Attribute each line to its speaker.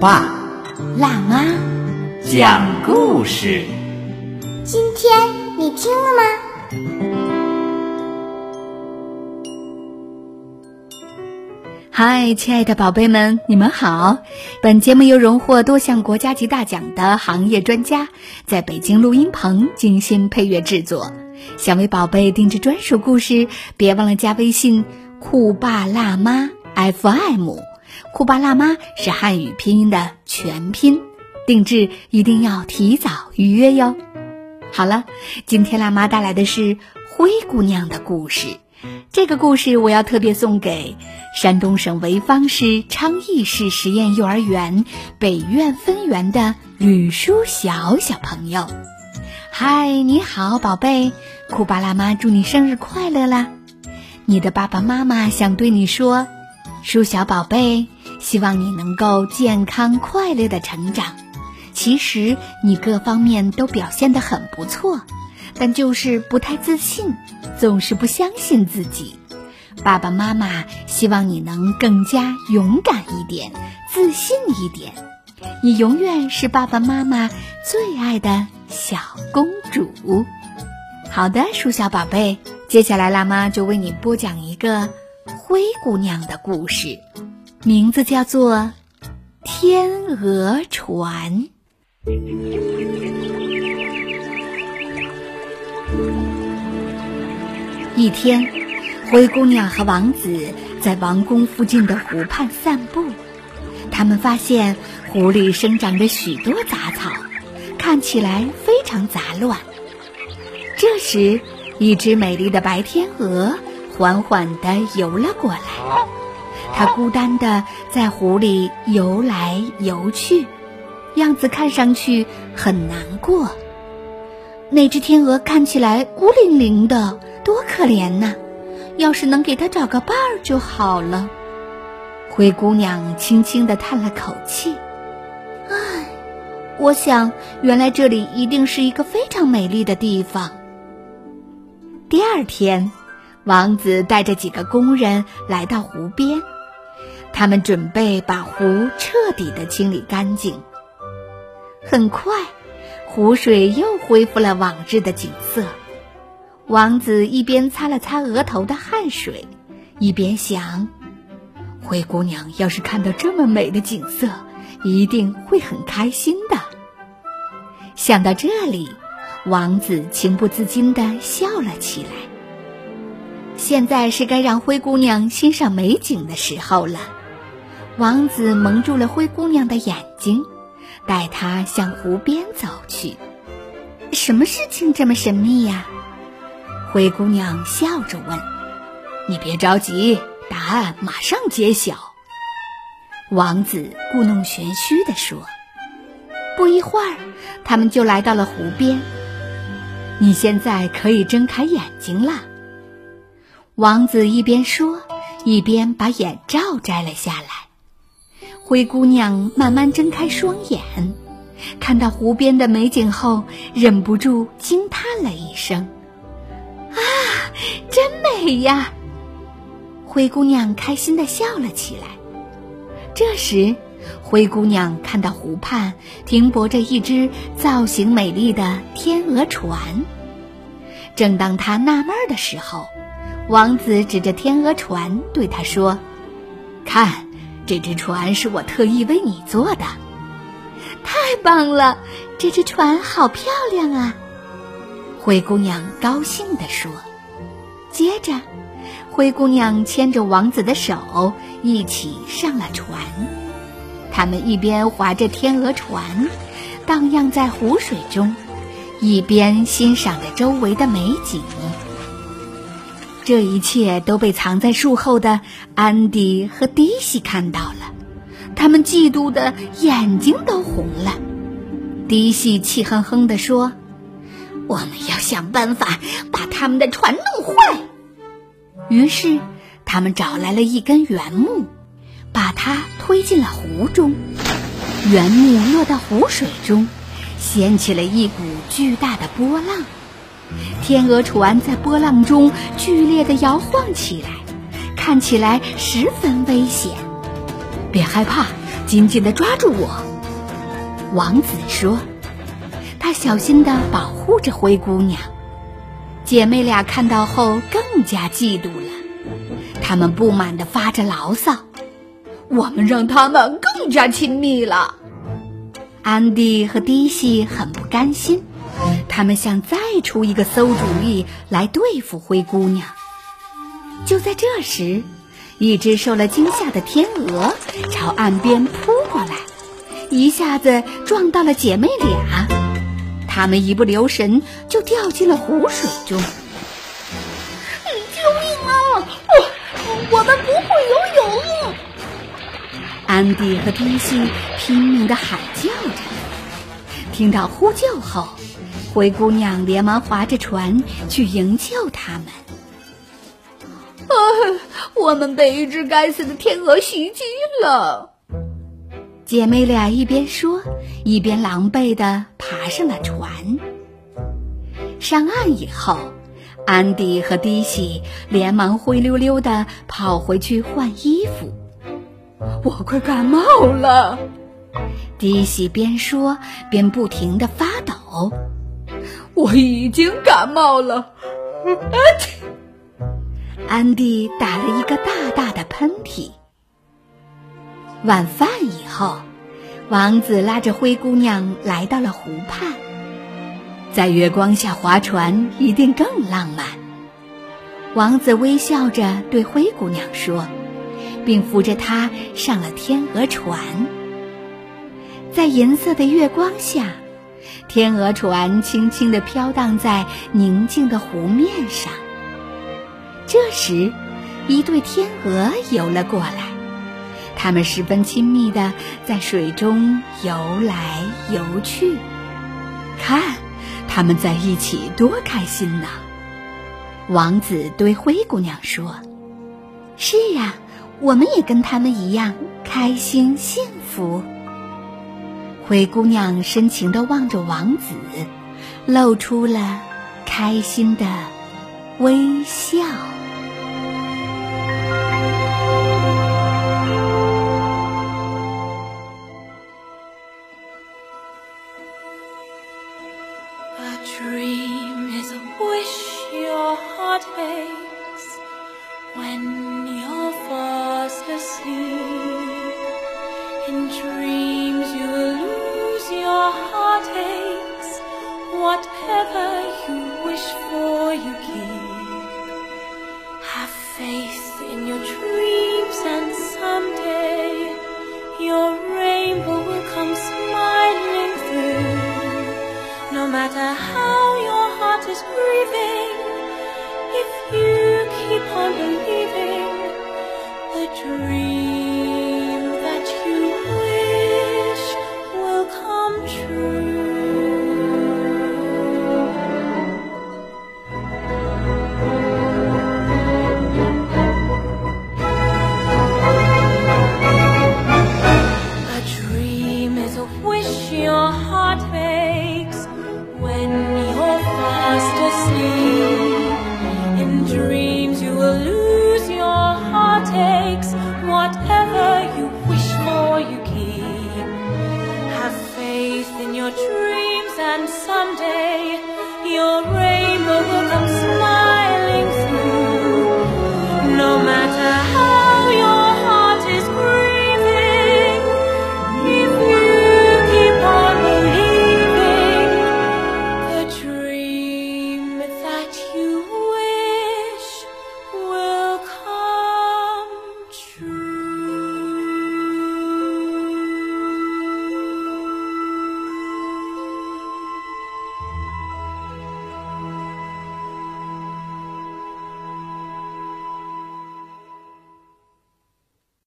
Speaker 1: 爸
Speaker 2: 辣妈，
Speaker 1: 讲故事。
Speaker 2: 今天你听了吗？
Speaker 3: 嗨，亲爱的宝贝们，你们好！本节目由荣获多项国家级大奖的行业专家在北京录音棚精心配乐制作。想为宝贝定制专属故事，别忘了加微信“酷爸辣妈 FM”。酷爸辣妈是汉语拼音的全拼，定制一定要提早预约哟。好了，今天辣妈带来的是灰姑娘的故事。这个故事我要特别送给山东省潍坊市昌邑市实验幼儿园北苑分园的吕书晓小朋友。嗨，你好，宝贝！酷爸辣妈祝你生日快乐啦！你的爸爸妈妈想对你说，书晓宝贝，希望你能够健康快乐的成长。其实你各方面都表现得很不错。但就是不太自信，总是不相信自己。爸爸妈妈希望你能更加勇敢一点，自信一点。你永远是爸爸妈妈最爱的小公主。好的，鼠小宝贝，接下来辣妈就为你播讲一个灰姑娘的故事，名字叫做《天鹅船》。一天，灰姑娘和王子在王宫附近的湖畔散步。他们发现湖里生长着许多杂草，看起来非常杂乱。这时，一只美丽的白天鹅缓缓地游了过来。它孤单地在湖里游来游去，样子看上去很难过。那只天鹅看起来孤零零的。多可怜呐！要是能给它找个伴儿就好了。灰姑娘轻轻地叹了口气：“唉，我想原来这里一定是一个非常美丽的地方。”第二天，王子带着几个工人来到湖边，他们准备把湖彻底的清理干净。很快，湖水又恢复了往日的景色。王子一边擦了擦额头的汗水，一边想：灰姑娘要是看到这么美的景色，一定会很开心的。想到这里，王子情不自禁地笑了起来。现在是该让灰姑娘欣赏美景的时候了。王子蒙住了灰姑娘的眼睛，带她向湖边走去。什么事情这么神秘呀？灰姑娘笑着问：“你别着急，答案马上揭晓。”王子故弄玄虚地说。不一会儿，他们就来到了湖边。你现在可以睁开眼睛了。王子一边说，一边把眼罩摘了下来。灰姑娘慢慢睁开双眼，看到湖边的美景后，忍不住惊叹了一声。啊，真美呀！灰姑娘开心的笑了起来。这时，灰姑娘看到湖畔停泊着一只造型美丽的天鹅船。正当她纳闷的时候，王子指着天鹅船对她说：“看，这只船是我特意为你做的。太棒了，这只船好漂亮啊！”灰姑娘高兴地说。接着，灰姑娘牵着王子的手一起上了船。他们一边划着天鹅船，荡漾在湖水中，一边欣赏着周围的美景。这一切都被藏在树后的安迪和迪西看到了。他们嫉妒的眼睛都红了。迪西气哼哼地说：“我们要想办法把他们的船弄坏。”于是，他们找来了一根圆木，把它推进了湖中。圆木落到湖水中，掀起了一股巨大的波浪。天鹅船在波浪中剧烈的摇晃起来，看起来十分危险。别害怕，紧紧的抓住我。王子说：“他小心的保护着灰姑娘。”姐妹俩看到后更加嫉妒了，她们不满的发着牢骚：“我们让他们更加亲密了。”安迪和迪西很不甘心。他们想再出一个馊主意来对付灰姑娘。就在这时，一只受了惊吓的天鹅朝岸边扑过来，一下子撞到了姐妹俩，她们一不留神就掉进了湖水中。
Speaker 4: 救命啊！我我们不会游泳。
Speaker 3: 安迪和迪西拼命的喊叫着，听到呼救后。灰姑娘连忙划着船去营救他们。
Speaker 4: 啊，我们被一只该死的天鹅袭击了！
Speaker 3: 姐妹俩一边说，一边狼狈地爬上了船。上岸以后，安迪和迪西连忙灰溜溜地跑回去换衣服。
Speaker 4: 我快感冒了，
Speaker 3: 迪西边说边不停地发抖。
Speaker 4: 我已经感冒了，
Speaker 3: 安迪打了一个大大的喷嚏。晚饭以后，王子拉着灰姑娘来到了湖畔，在月光下划船一定更浪漫。王子微笑着对灰姑娘说，并扶着她上了天鹅船，在银色的月光下。天鹅船轻轻地飘荡在宁静的湖面上。这时，一对天鹅游了过来，它们十分亲密地在水中游来游去。看，它们在一起多开心呐！王子对灰姑娘说：“是呀，我们也跟他们一样开心幸福。”灰姑娘深情地望着王子，露出了开心的微笑。
Speaker 5: Whatever faith in your dreams, and someday your rainbow will come smiling through. No matter how your heart is grieving, if you keep on believing, the dream your heart aches when you're fast asleep in dreams.